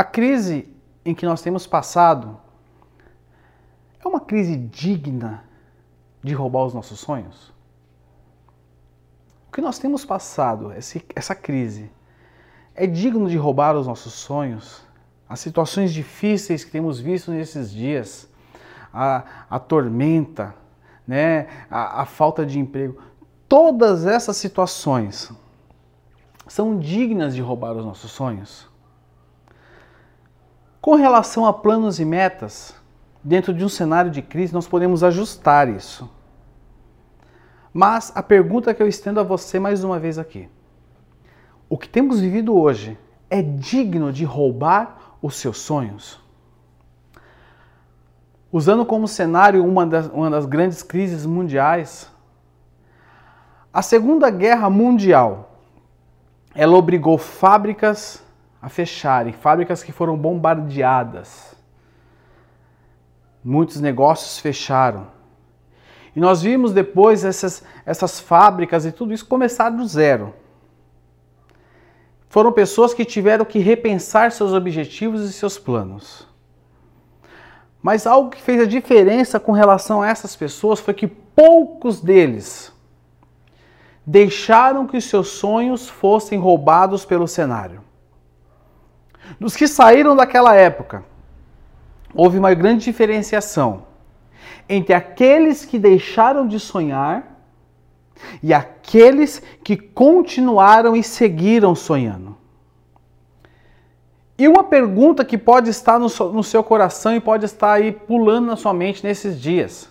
A crise em que nós temos passado é uma crise digna de roubar os nossos sonhos? O que nós temos passado, essa crise, é digno de roubar os nossos sonhos? As situações difíceis que temos visto nesses dias, a, a tormenta, né, a, a falta de emprego, todas essas situações são dignas de roubar os nossos sonhos? Com relação a planos e metas, dentro de um cenário de crise, nós podemos ajustar isso. Mas a pergunta que eu estendo a você mais uma vez aqui: o que temos vivido hoje é digno de roubar os seus sonhos? Usando como cenário uma das, uma das grandes crises mundiais, a Segunda Guerra Mundial, ela obrigou fábricas a fecharem, fábricas que foram bombardeadas. Muitos negócios fecharam. E nós vimos depois essas, essas fábricas e tudo isso começar do zero. Foram pessoas que tiveram que repensar seus objetivos e seus planos. Mas algo que fez a diferença com relação a essas pessoas foi que poucos deles deixaram que seus sonhos fossem roubados pelo cenário. Dos que saíram daquela época, houve uma grande diferenciação entre aqueles que deixaram de sonhar e aqueles que continuaram e seguiram sonhando. E uma pergunta que pode estar no, no seu coração e pode estar aí pulando na sua mente nesses dias: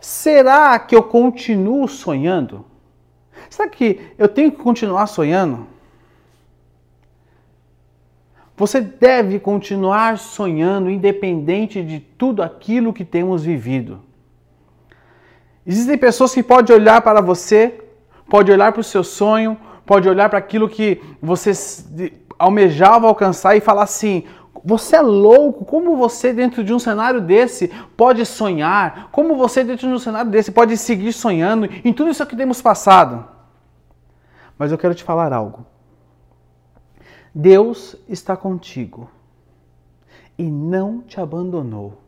será que eu continuo sonhando? Será que eu tenho que continuar sonhando? Você deve continuar sonhando, independente de tudo aquilo que temos vivido. Existem pessoas que podem olhar para você, pode olhar para o seu sonho, pode olhar para aquilo que você almejava alcançar e falar assim: você é louco, como você dentro de um cenário desse pode sonhar? Como você dentro de um cenário desse pode seguir sonhando em tudo isso que temos passado? Mas eu quero te falar algo. Deus está contigo e não te abandonou.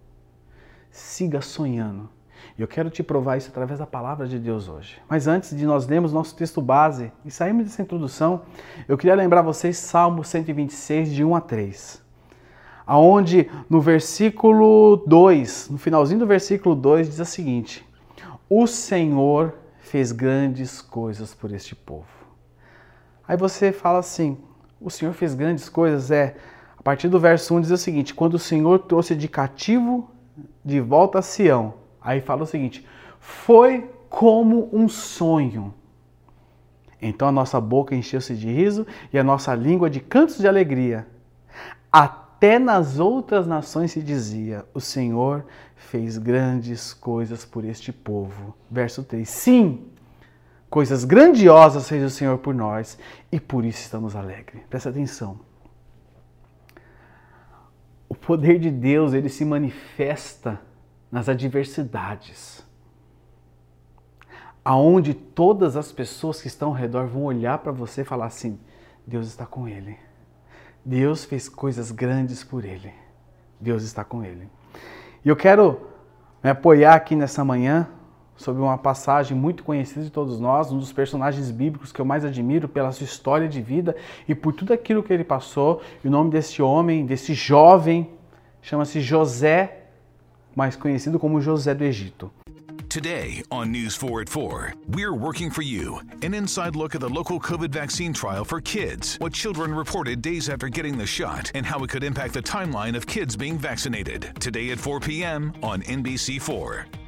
Siga sonhando. Eu quero te provar isso através da palavra de Deus hoje. Mas antes de nós lermos nosso texto base e sairmos dessa introdução, eu queria lembrar vocês Salmo 126, de 1 a 3. Aonde no versículo 2, no finalzinho do versículo 2, diz o seguinte: O Senhor fez grandes coisas por este povo. Aí você fala assim: o Senhor fez grandes coisas, é. A partir do verso 1 diz o seguinte: quando o Senhor trouxe de cativo de volta a Sião, aí fala o seguinte: foi como um sonho. Então a nossa boca encheu-se de riso e a nossa língua de cantos de alegria. Até nas outras nações se dizia: O Senhor fez grandes coisas por este povo. Verso 3: Sim, Coisas grandiosas fez o Senhor por nós e por isso estamos alegres. Presta atenção. O poder de Deus, ele se manifesta nas adversidades. Aonde todas as pessoas que estão ao redor vão olhar para você e falar assim: Deus está com ele. Deus fez coisas grandes por ele. Deus está com ele. E eu quero me apoiar aqui nessa manhã sobre uma passagem muito conhecida de todos nós, um dos personagens bíblicos que eu mais admiro pela sua história de vida e por tudo aquilo que ele passou. E o nome desse homem, desse jovem, chama-se José, mais conhecido como José do Egito. Today on News 4 at 4, we're working for you. An inside look at the local COVID vaccine trial for kids, what children reported days after getting the shot, and how it could impact the timeline of kids being vaccinated. Today at 4 p.m. on NBC4.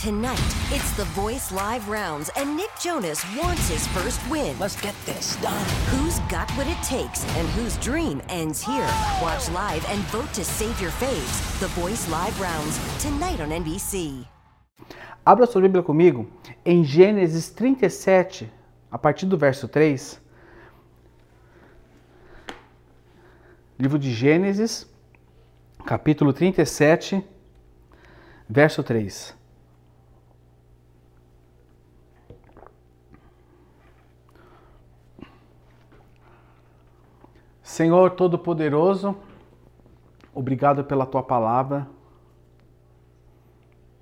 Tonight, it's the Voice Live rounds, and Nick Jonas wants his first win. Let's get this done. Who's got what it takes and whose dream ends here? Watch live and vote to save your faves. The Voice Live rounds, tonight on NBC. Abra sua Bíblia comigo em Gênesis 37, a partir do verso 3. Livro de Gênesis, capítulo 37, verso 3. Senhor Todo-Poderoso, obrigado pela tua palavra.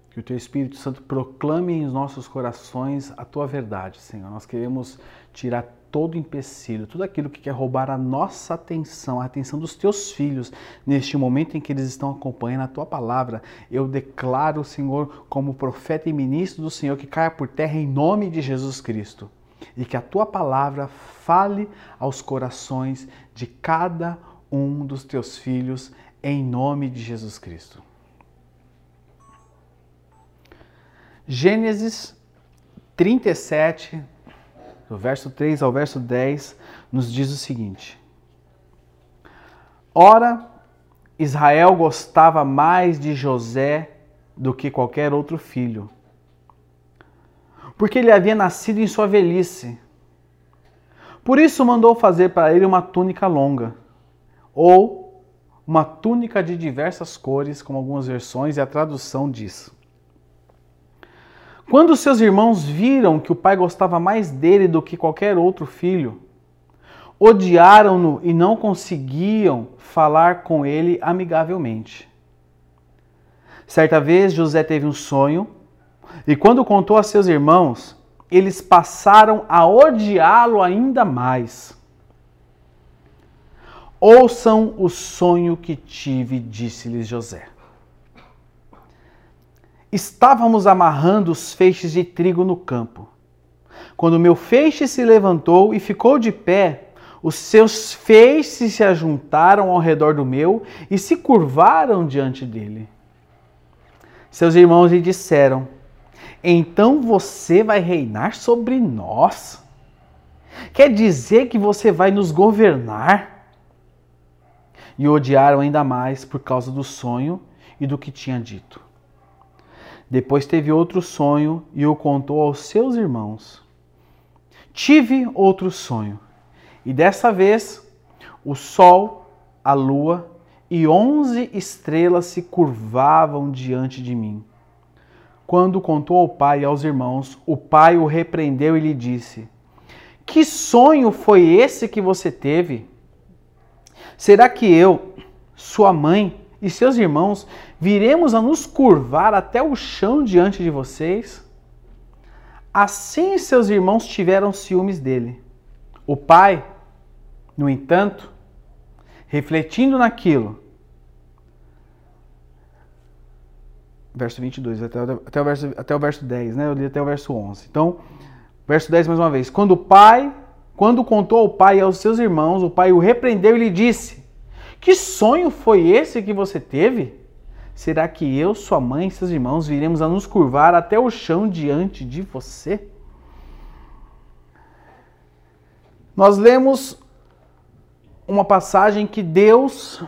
Que o teu Espírito Santo proclame em nossos corações a tua verdade, Senhor. Nós queremos tirar todo empecilho, tudo aquilo que quer roubar a nossa atenção, a atenção dos teus filhos, neste momento em que eles estão acompanhando a tua palavra. Eu declaro, Senhor, como profeta e ministro do Senhor, que caia por terra em nome de Jesus Cristo e que a tua palavra fale aos corações de cada um dos teus filhos, em nome de Jesus Cristo. Gênesis 37, do verso 3 ao verso 10, nos diz o seguinte: Ora, Israel gostava mais de José do que qualquer outro filho porque ele havia nascido em sua velhice. Por isso mandou fazer para ele uma túnica longa, ou uma túnica de diversas cores, como algumas versões e a tradução diz. Quando seus irmãos viram que o pai gostava mais dele do que qualquer outro filho, odiaram-no e não conseguiam falar com ele amigavelmente. Certa vez José teve um sonho e quando contou a seus irmãos, eles passaram a odiá-lo ainda mais. Ouçam o sonho que tive, disse-lhes José. Estávamos amarrando os feixes de trigo no campo. Quando meu feixe se levantou e ficou de pé, os seus feixes se ajuntaram ao redor do meu e se curvaram diante dele. Seus irmãos lhe disseram: então você vai reinar sobre nós. Quer dizer que você vai nos governar? E odiaram ainda mais por causa do sonho e do que tinha dito. Depois teve outro sonho e o contou aos seus irmãos. Tive outro sonho, e dessa vez o sol, a lua e onze estrelas se curvavam diante de mim. Quando contou ao pai e aos irmãos, o pai o repreendeu e lhe disse: Que sonho foi esse que você teve? Será que eu, sua mãe e seus irmãos viremos a nos curvar até o chão diante de vocês? Assim seus irmãos tiveram ciúmes dele. O pai, no entanto, refletindo naquilo, verso 22, até, até, o verso, até o verso 10, né? Eu li até o verso 11. Então, verso 10 mais uma vez. Quando o pai, quando contou ao pai e aos seus irmãos, o pai o repreendeu e lhe disse: Que sonho foi esse que você teve? Será que eu, sua mãe e seus irmãos viremos a nos curvar até o chão diante de você? Nós lemos uma passagem que Deus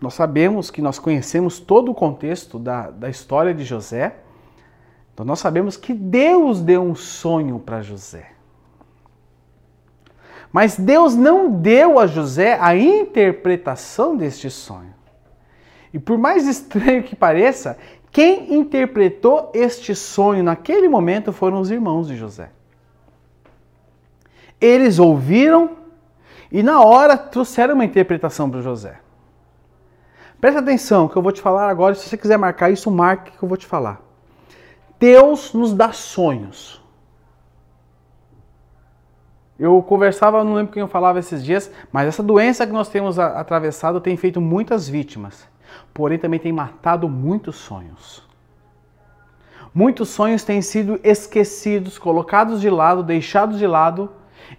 nós sabemos que nós conhecemos todo o contexto da, da história de José, então nós sabemos que Deus deu um sonho para José. Mas Deus não deu a José a interpretação deste sonho. E por mais estranho que pareça, quem interpretou este sonho naquele momento foram os irmãos de José. Eles ouviram e na hora trouxeram uma interpretação para José. Presta atenção que eu vou te falar agora. Se você quiser marcar isso, marque que eu vou te falar. Deus nos dá sonhos. Eu conversava, não lembro quem eu falava esses dias, mas essa doença que nós temos atravessado tem feito muitas vítimas, porém também tem matado muitos sonhos. Muitos sonhos têm sido esquecidos, colocados de lado, deixados de lado,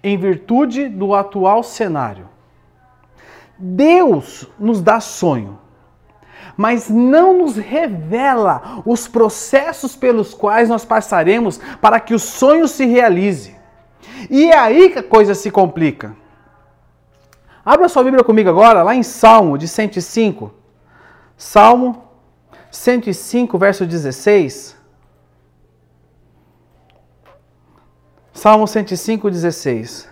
em virtude do atual cenário. Deus nos dá sonho, mas não nos revela os processos pelos quais nós passaremos para que o sonho se realize. E é aí que a coisa se complica. Abra sua Bíblia comigo agora, lá em Salmo de 105. Salmo 105, verso 16. Salmo 105, 16.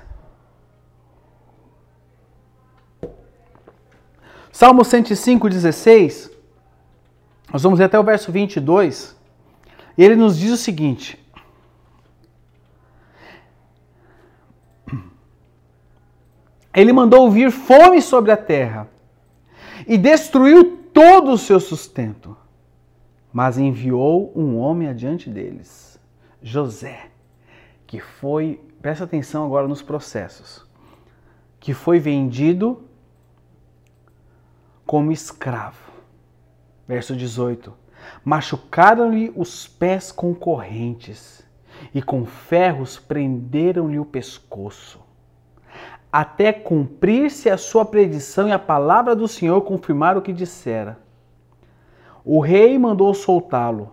Salmo 105, 16. Nós vamos ler até o verso 22. E ele nos diz o seguinte: Ele mandou vir fome sobre a terra e destruiu todo o seu sustento, mas enviou um homem adiante deles, José, que foi, presta atenção agora nos processos, que foi vendido como escravo. Verso 18: Machucaram-lhe os pés com correntes e com ferros prenderam-lhe o pescoço até cumprir-se a sua predição e a palavra do Senhor confirmar o que dissera. O rei mandou soltá-lo.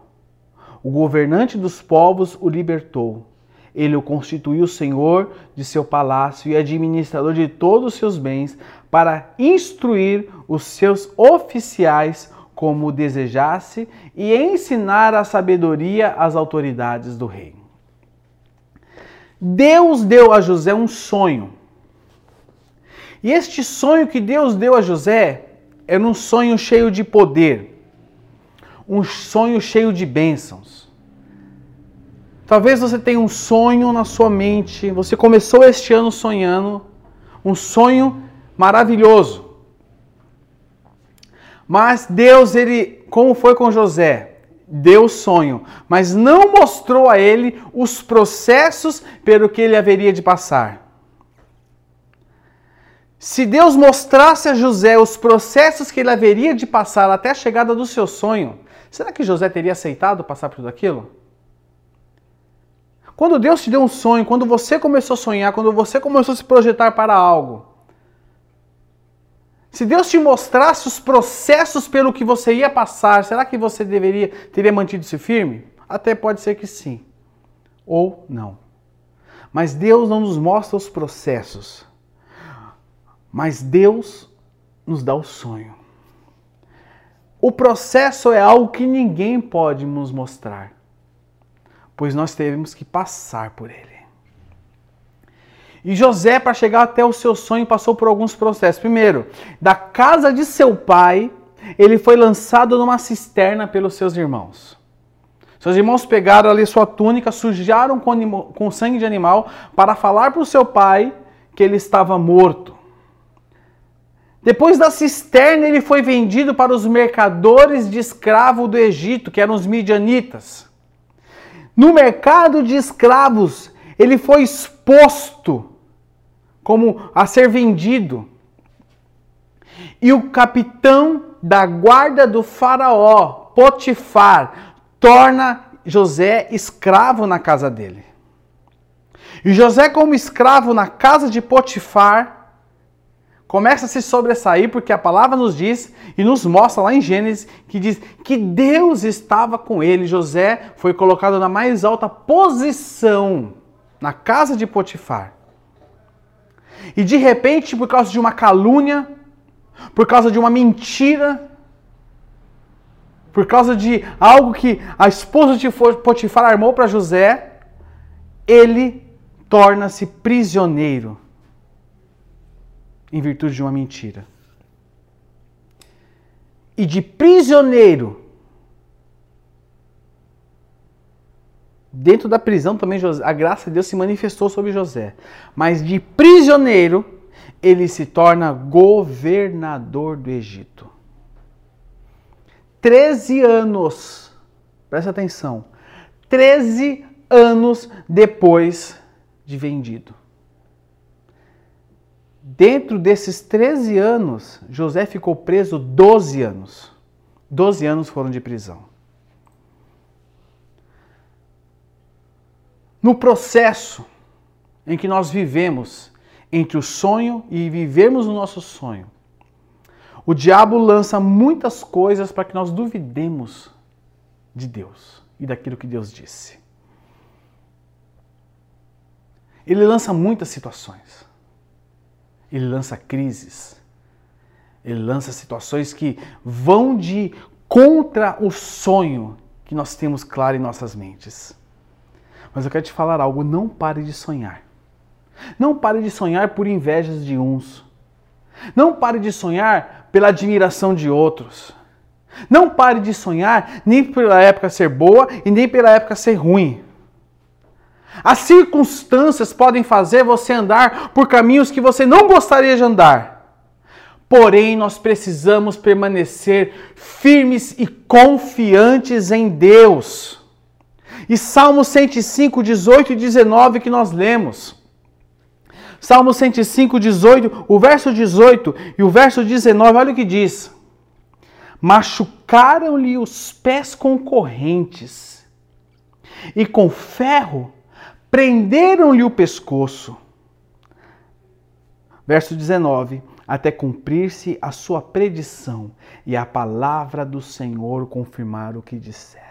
O governante dos povos o libertou. Ele o constituiu senhor de seu palácio e administrador de todos os seus bens, para instruir os seus oficiais como desejasse e ensinar a sabedoria às autoridades do rei. Deus deu a José um sonho e este sonho que Deus deu a José era um sonho cheio de poder, um sonho cheio de bênçãos. Talvez você tenha um sonho na sua mente, você começou este ano sonhando, um sonho maravilhoso. Mas Deus, ele, como foi com José, deu sonho, mas não mostrou a ele os processos pelo que ele haveria de passar. Se Deus mostrasse a José os processos que ele haveria de passar até a chegada do seu sonho, será que José teria aceitado passar por tudo aquilo? Quando Deus te deu um sonho, quando você começou a sonhar, quando você começou a se projetar para algo, se Deus te mostrasse os processos pelo que você ia passar, será que você deveria teria mantido-se firme? Até pode ser que sim, ou não. Mas Deus não nos mostra os processos. Mas Deus nos dá o sonho. O processo é algo que ninguém pode nos mostrar, pois nós temos que passar por ele. E José, para chegar até o seu sonho, passou por alguns processos. Primeiro, da casa de seu pai, ele foi lançado numa cisterna pelos seus irmãos. Seus irmãos pegaram ali sua túnica, sujaram com, com sangue de animal para falar para o seu pai que ele estava morto. Depois da cisterna, ele foi vendido para os mercadores de escravo do Egito, que eram os midianitas. No mercado de escravos, ele foi exposto como a ser vendido. E o capitão da guarda do faraó, Potifar, torna José escravo na casa dele. E José, como escravo na casa de Potifar, começa a se sobressair porque a palavra nos diz e nos mostra lá em Gênesis que diz que Deus estava com ele. José foi colocado na mais alta posição na casa de Potifar. E de repente, por causa de uma calúnia, por causa de uma mentira, por causa de algo que a esposa de Potifar armou para José, ele torna-se prisioneiro em virtude de uma mentira. E de prisioneiro, dentro da prisão também a graça de Deus se manifestou sobre José, mas de prisioneiro ele se torna governador do Egito. Treze anos, presta atenção, 13 anos depois de vendido. Dentro desses 13 anos, José ficou preso 12 anos. 12 anos foram de prisão. No processo em que nós vivemos entre o sonho e vivermos o nosso sonho, o diabo lança muitas coisas para que nós duvidemos de Deus e daquilo que Deus disse. Ele lança muitas situações. Ele lança crises. Ele lança situações que vão de contra o sonho que nós temos claro em nossas mentes. Mas eu quero te falar algo, não pare de sonhar. Não pare de sonhar por invejas de uns. Não pare de sonhar pela admiração de outros. Não pare de sonhar nem pela época ser boa e nem pela época ser ruim. As circunstâncias podem fazer você andar por caminhos que você não gostaria de andar. Porém, nós precisamos permanecer firmes e confiantes em Deus. E Salmo 105, 18 e 19 que nós lemos. Salmo 105, 18, o verso 18 e o verso 19, olha o que diz. Machucaram-lhe os pés com correntes, e com ferro prenderam-lhe o pescoço. Verso 19: Até cumprir-se a sua predição e a palavra do Senhor confirmar o que dissera.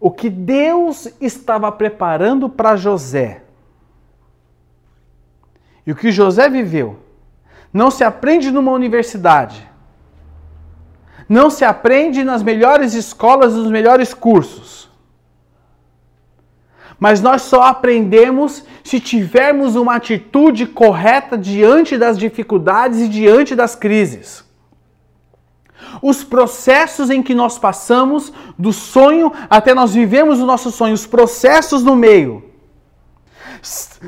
O que Deus estava preparando para José e o que José viveu não se aprende numa universidade. Não se aprende nas melhores escolas, nos melhores cursos. Mas nós só aprendemos se tivermos uma atitude correta diante das dificuldades e diante das crises. Os processos em que nós passamos do sonho até nós vivemos o nosso sonho, os processos no meio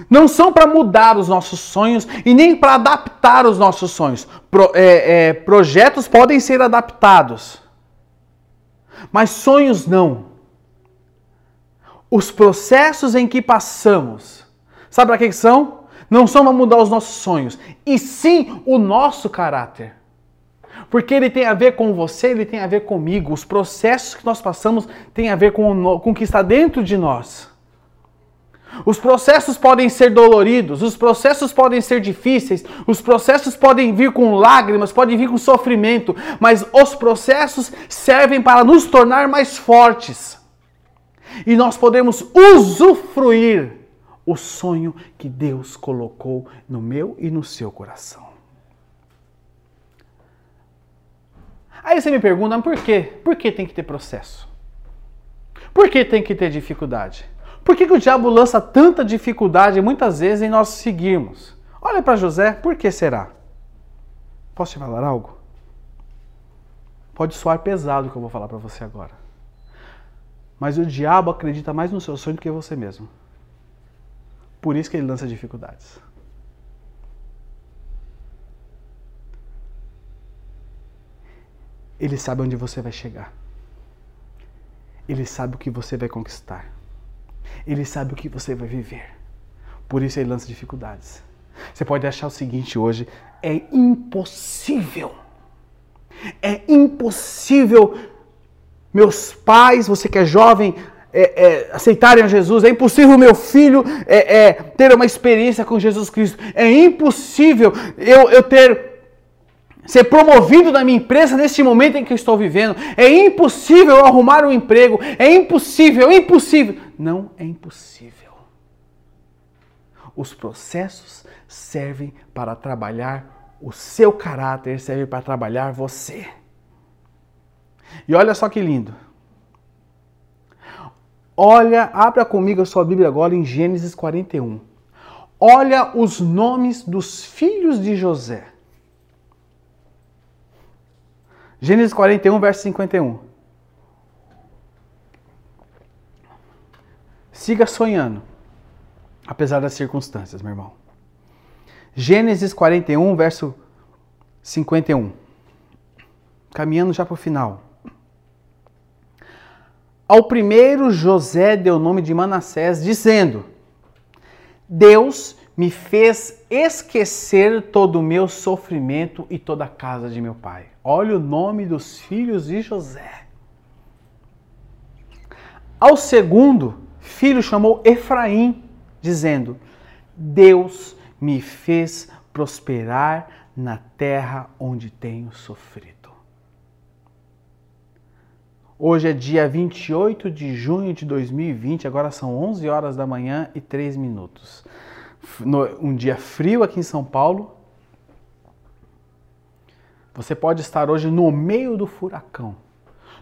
não são para mudar os nossos sonhos e nem para adaptar os nossos sonhos. Pro, é, é, projetos podem ser adaptados, mas sonhos não. Os processos em que passamos, sabe para que são? Não são para mudar os nossos sonhos, e sim o nosso caráter. Porque ele tem a ver com você, ele tem a ver comigo. Os processos que nós passamos têm a ver com, com o que está dentro de nós. Os processos podem ser doloridos, os processos podem ser difíceis, os processos podem vir com lágrimas, podem vir com sofrimento, mas os processos servem para nos tornar mais fortes. E nós podemos usufruir o sonho que Deus colocou no meu e no seu coração. Aí você me pergunta, por quê? Por que tem que ter processo? Por que tem que ter dificuldade? Por que, que o diabo lança tanta dificuldade muitas vezes em nós seguirmos? Olha para José, por que será? Posso te falar algo? Pode soar pesado o que eu vou falar para você agora. Mas o diabo acredita mais no seu sonho do que você mesmo. Por isso que ele lança dificuldades. Ele sabe onde você vai chegar. Ele sabe o que você vai conquistar. Ele sabe o que você vai viver. Por isso ele lança dificuldades. Você pode achar o seguinte hoje: é impossível. É impossível meus pais, você que é jovem, é, é, aceitarem a Jesus. É impossível meu filho é, é ter uma experiência com Jesus Cristo. É impossível eu, eu ter ser promovido na minha empresa neste momento em que eu estou vivendo. É impossível arrumar um emprego. É impossível, é impossível. Não é impossível. Os processos servem para trabalhar o seu caráter, servem para trabalhar você. E olha só que lindo. Olha, abra comigo a sua Bíblia agora em Gênesis 41. Olha os nomes dos filhos de José. Gênesis 41, verso 51. Siga sonhando, apesar das circunstâncias, meu irmão. Gênesis 41, verso 51. Caminhando já para o final. Ao primeiro, José deu o nome de Manassés, dizendo: Deus me fez esquecer todo o meu sofrimento e toda a casa de meu pai. Olha o nome dos filhos de José. Ao segundo, filho chamou Efraim, dizendo: Deus me fez prosperar na terra onde tenho sofrido. Hoje é dia 28 de junho de 2020, agora são 11 horas da manhã e 3 minutos. Um dia frio aqui em São Paulo. Você pode estar hoje no meio do furacão,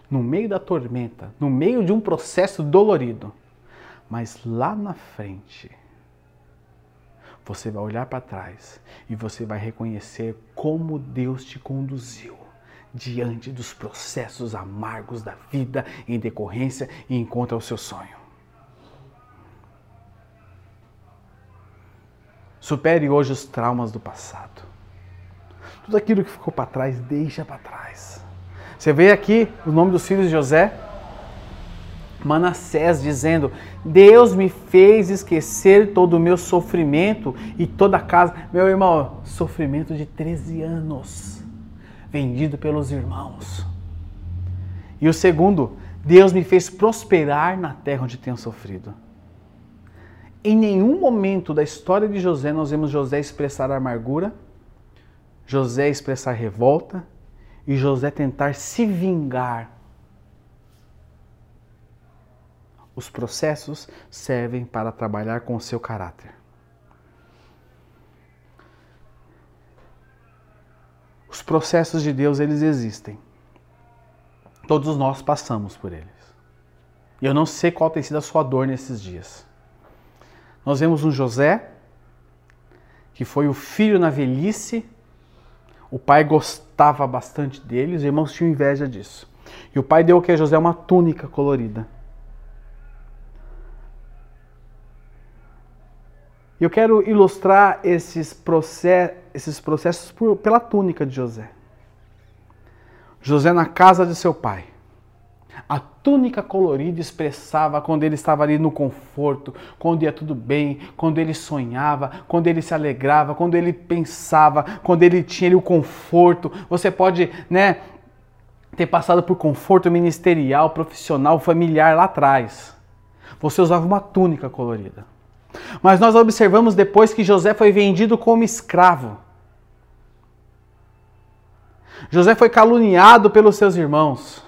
no meio da tormenta, no meio de um processo dolorido. Mas lá na frente, você vai olhar para trás e você vai reconhecer como Deus te conduziu diante dos processos amargos da vida em decorrência e encontra o seu sonho. Supere hoje os traumas do passado. Tudo aquilo que ficou para trás, deixa para trás. Você vê aqui o nome dos filhos de José? Manassés dizendo: Deus me fez esquecer todo o meu sofrimento e toda a casa. Meu irmão, sofrimento de 13 anos vendido pelos irmãos. E o segundo, Deus me fez prosperar na terra onde tenho sofrido. Em nenhum momento da história de José nós vemos José expressar amargura, José expressar revolta e José tentar se vingar. Os processos servem para trabalhar com o seu caráter. Os processos de Deus, eles existem. Todos nós passamos por eles. E eu não sei qual tem sido a sua dor nesses dias. Nós vemos um José, que foi o filho na velhice. O pai gostava bastante dele, os irmãos tinham inveja disso. E o pai deu o que a José? Uma túnica colorida. Eu quero ilustrar esses, processos, esses processos por, pela túnica de José. José na casa de seu pai. A túnica colorida expressava quando ele estava ali no conforto, quando ia tudo bem, quando ele sonhava, quando ele se alegrava, quando ele pensava, quando ele tinha ali o conforto. Você pode, né, ter passado por conforto ministerial, profissional, familiar lá atrás. Você usava uma túnica colorida. Mas nós observamos depois que José foi vendido como escravo. José foi caluniado pelos seus irmãos.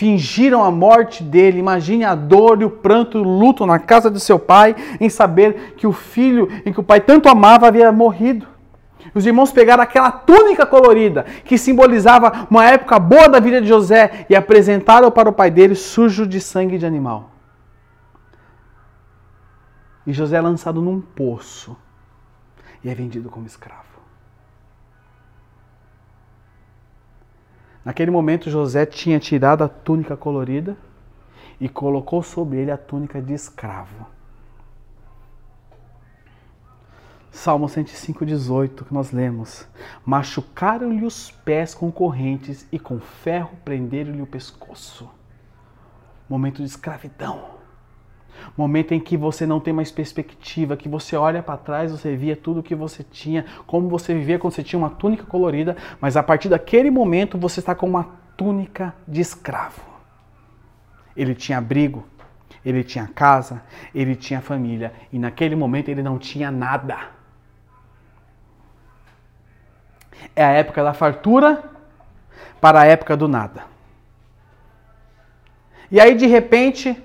Fingiram a morte dele. Imagine a dor e o pranto e o luto na casa de seu pai em saber que o filho em que o pai tanto amava havia morrido. Os irmãos pegaram aquela túnica colorida que simbolizava uma época boa da vida de José e apresentaram para o pai dele sujo de sangue de animal. E José é lançado num poço e é vendido como escravo. Naquele momento, José tinha tirado a túnica colorida e colocou sobre ele a túnica de escravo. Salmo 105, 18, que nós lemos: Machucaram-lhe os pés com correntes e com ferro prenderam-lhe o pescoço. Momento de escravidão. Momento em que você não tem mais perspectiva, que você olha para trás, você via tudo que você tinha, como você vivia quando você tinha uma túnica colorida, mas a partir daquele momento você está com uma túnica de escravo. Ele tinha abrigo, ele tinha casa, ele tinha família, e naquele momento ele não tinha nada. É a época da fartura para a época do nada. E aí de repente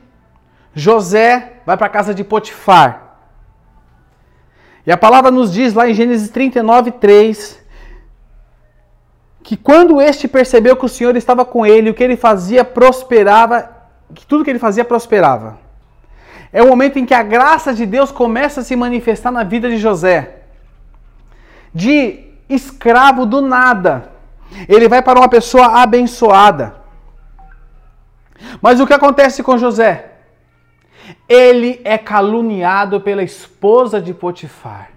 José vai para a casa de Potifar. E a palavra nos diz lá em Gênesis 39, 3, que quando este percebeu que o Senhor estava com ele, o que ele fazia prosperava, que tudo que ele fazia prosperava. É o momento em que a graça de Deus começa a se manifestar na vida de José. De escravo do nada, ele vai para uma pessoa abençoada. Mas o que acontece com José? Ele é caluniado pela esposa de Potifar.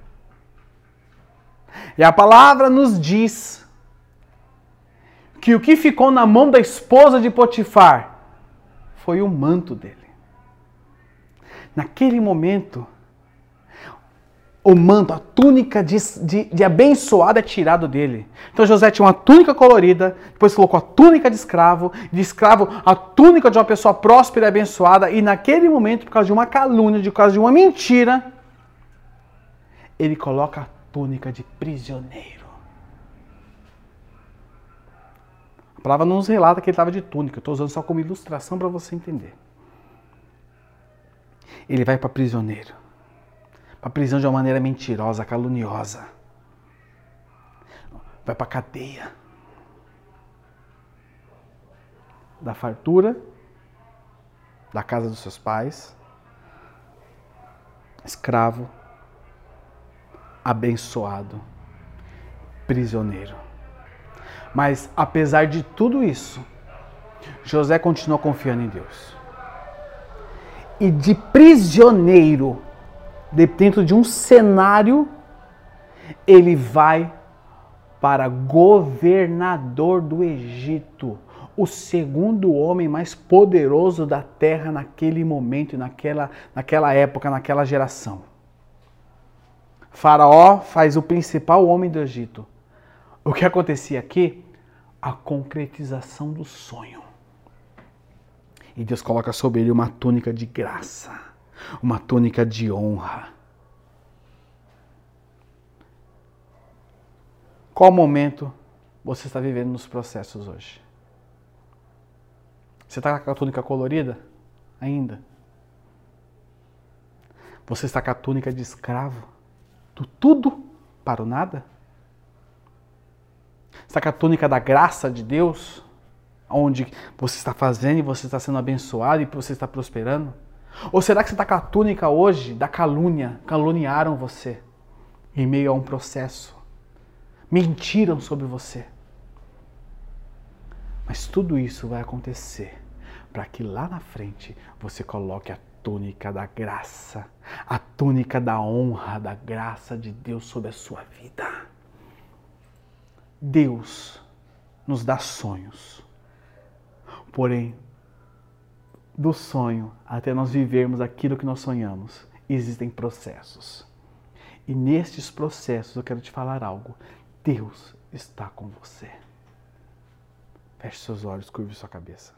E a palavra nos diz que o que ficou na mão da esposa de Potifar foi o manto dele. Naquele momento, o manto, a túnica de, de, de, é tirado dele. Então José tinha uma túnica colorida, depois colocou a túnica de escravo, de escravo a túnica de uma pessoa próspera e abençoada, e naquele momento, por causa de uma calúnia, por causa de uma mentira, ele coloca a túnica de prisioneiro. A palavra não nos relata que ele estava de túnica, eu estou usando só como ilustração para você entender. Ele vai para prisioneiro para a prisão de uma maneira mentirosa, caluniosa. Vai para a cadeia. Da fartura, da casa dos seus pais, escravo, abençoado, prisioneiro. Mas apesar de tudo isso, José continua confiando em Deus. E de prisioneiro, dentro de um cenário, ele vai para governador do Egito, o segundo homem mais poderoso da terra naquele momento, naquela, naquela época, naquela geração. Faraó faz o principal homem do Egito. O que acontecia aqui? A concretização do sonho. E Deus coloca sobre ele uma túnica de graça uma túnica de honra. Qual momento você está vivendo nos processos hoje? Você está com a túnica colorida? Ainda? Você está com a túnica de escravo? Do tudo para o nada? Está com a túnica da graça de Deus? Onde você está fazendo e você está sendo abençoado e você está prosperando? Ou será que você está com a túnica hoje da calúnia? Caluniaram você em meio a um processo. Mentiram sobre você. Mas tudo isso vai acontecer para que lá na frente você coloque a túnica da graça, a túnica da honra, da graça de Deus sobre a sua vida. Deus nos dá sonhos, porém do sonho até nós vivermos aquilo que nós sonhamos, existem processos. E nestes processos eu quero te falar algo. Deus está com você. Feche seus olhos, curve sua cabeça.